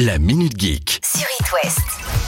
La Minute Geek. sur It West.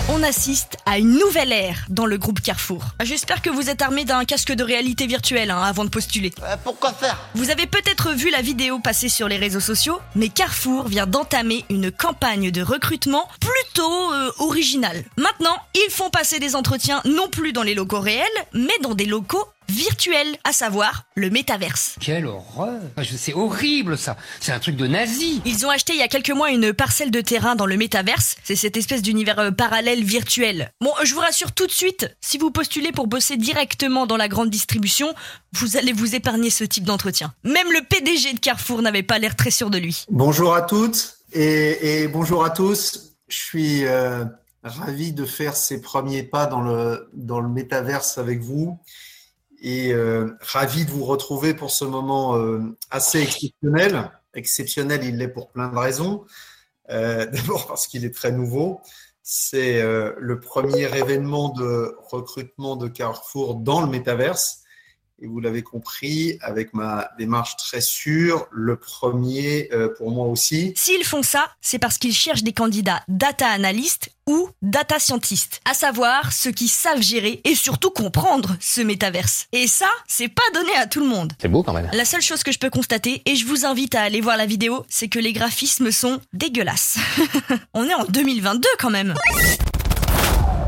On assiste à une nouvelle ère dans le groupe Carrefour. J'espère que vous êtes armé d'un casque de réalité virtuelle hein, avant de postuler. Euh, pourquoi faire? Vous avez peut-être vu la vidéo passer sur les réseaux sociaux, mais Carrefour vient d'entamer une campagne de recrutement plutôt euh, originale. Maintenant, ils font passer des entretiens non plus dans les locaux réels, mais dans des locaux virtuels, à savoir le métaverse. Quelle horreur Ah, C'est horrible ça C'est un truc de nazi Ils ont acheté il y a quelques mois une parcelle de terrain dans le métaverse. C'est cette espèce d'univers euh, parallèle virtuel. Bon, je vous rassure tout de suite, si vous postulez pour bosser directement dans la grande distribution, vous allez vous épargner ce type d'entretien. Même le PDG de Carrefour n'avait pas l'air très sûr de lui. Bonjour à toutes et, et bonjour à tous. Je suis euh, ravi de faire ces premiers pas dans le, dans le métaverse avec vous et euh, ravi de vous retrouver pour ce moment euh, assez exceptionnel. Exceptionnel, il l'est pour plein de raisons. Euh, D'abord parce qu'il est très nouveau. C'est le premier événement de recrutement de Carrefour dans le métaverse. Et vous l'avez compris, avec ma démarche très sûre, le premier euh, pour moi aussi. S'ils font ça, c'est parce qu'ils cherchent des candidats data analystes ou data scientistes, à savoir ceux qui savent gérer et surtout comprendre ce métaverse. Et ça, c'est pas donné à tout le monde. C'est beau quand même. La seule chose que je peux constater, et je vous invite à aller voir la vidéo, c'est que les graphismes sont dégueulasses. On est en 2022 quand même.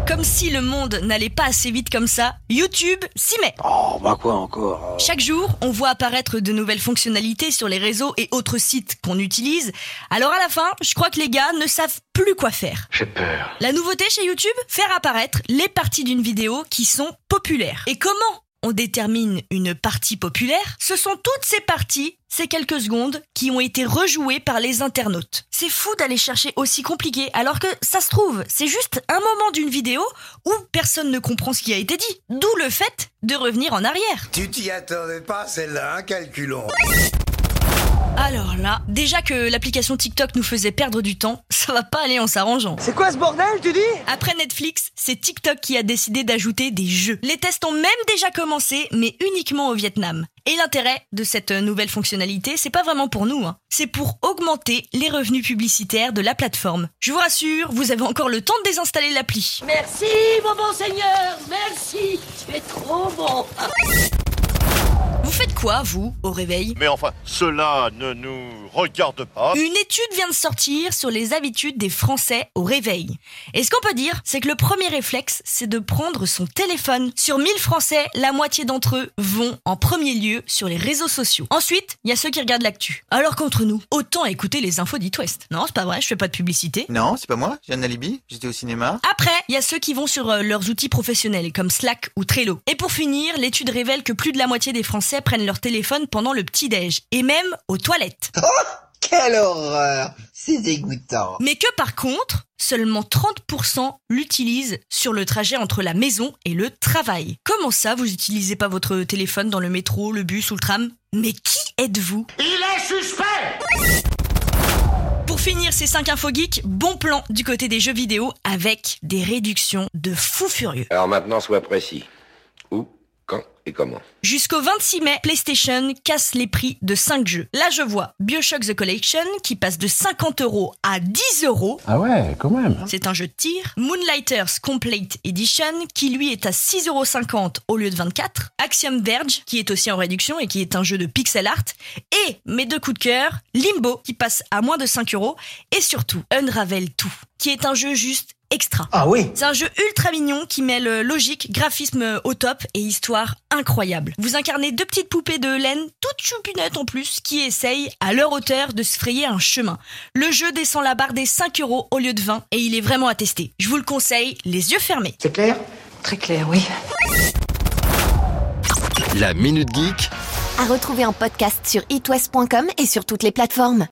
Comme si le monde n'allait pas assez vite comme ça, YouTube s'y met. Oh, bah quoi encore Chaque jour, on voit apparaître de nouvelles fonctionnalités sur les réseaux et autres sites qu'on utilise. Alors à la fin, je crois que les gars ne savent plus quoi faire. J'ai peur. La nouveauté chez YouTube, faire apparaître les parties d'une vidéo qui sont populaires. Et comment on détermine une partie populaire Ce sont toutes ces parties, ces quelques secondes, qui ont été rejouées par les internautes. C'est fou d'aller chercher aussi compliqué, alors que ça se trouve, c'est juste un moment d'une vidéo où personne ne comprend ce qui a été dit. D'où le fait de revenir en arrière. Tu t'y attendais pas, celle-là, hein, calculons. Alors là, déjà que l'application TikTok nous faisait perdre du temps, ça va pas aller en s'arrangeant. C'est quoi ce bordel, tu dis? Après Netflix, c'est TikTok qui a décidé d'ajouter des jeux. Les tests ont même déjà commencé, mais uniquement au Vietnam. Et l'intérêt de cette nouvelle fonctionnalité, c'est pas vraiment pour nous, hein. c'est pour augmenter les revenus publicitaires de la plateforme. Je vous rassure, vous avez encore le temps de désinstaller l'appli. Merci, mon bon Seigneur, merci, tu es trop bon. Vous faites quoi, vous, au réveil Mais enfin, cela ne nous regarde pas. Une étude vient de sortir sur les habitudes des Français au réveil. Et ce qu'on peut dire, c'est que le premier réflexe, c'est de prendre son téléphone. Sur 1000 Français, la moitié d'entre eux vont en premier lieu sur les réseaux sociaux. Ensuite, il y a ceux qui regardent l'actu. Alors qu'entre nous, autant écouter les infos d'It West. Non, c'est pas vrai, je fais pas de publicité. Non, c'est pas moi, j'ai un alibi, j'étais au cinéma. Après, il y a ceux qui vont sur euh, leurs outils professionnels comme Slack ou Trello. Et pour finir, l'étude révèle que plus de la moitié des Français prennent leur téléphone pendant le petit-déj. Et même aux toilettes. Quelle horreur C'est dégoûtant. Mais que par contre, seulement 30% l'utilisent sur le trajet entre la maison et le travail. Comment ça, vous utilisez pas votre téléphone dans le métro, le bus ou le tram? Mais qui êtes-vous? Il est suspect Pour finir ces 5 infos geeks, bon plan du côté des jeux vidéo avec des réductions de fou furieux. Alors maintenant, sois précis. Et comment Jusqu'au 26 mai, PlayStation casse les prix de 5 jeux. Là, je vois Bioshock The Collection qui passe de 50 euros à 10 euros. Ah ouais, quand même. C'est un jeu de tir. Moonlighters Complete Edition qui lui est à 6,50€ au lieu de 24. Axiom Verge qui est aussi en réduction et qui est un jeu de pixel art. Et mes deux coups de cœur, Limbo qui passe à moins de 5 euros. Et surtout Unravel 2 qui est un jeu juste extra. Ah oui C'est un jeu ultra mignon qui mêle logique, graphisme au top et histoire incroyable. Vous incarnez deux petites poupées de laine, toutes choupinettes en plus, qui essayent à leur hauteur de se frayer un chemin. Le jeu descend la barre des 5 euros au lieu de 20 et il est vraiment à tester. Je vous le conseille, les yeux fermés. C'est clair? Très clair, oui. La Minute Geek À retrouver en podcast sur itwest.com et sur toutes les plateformes.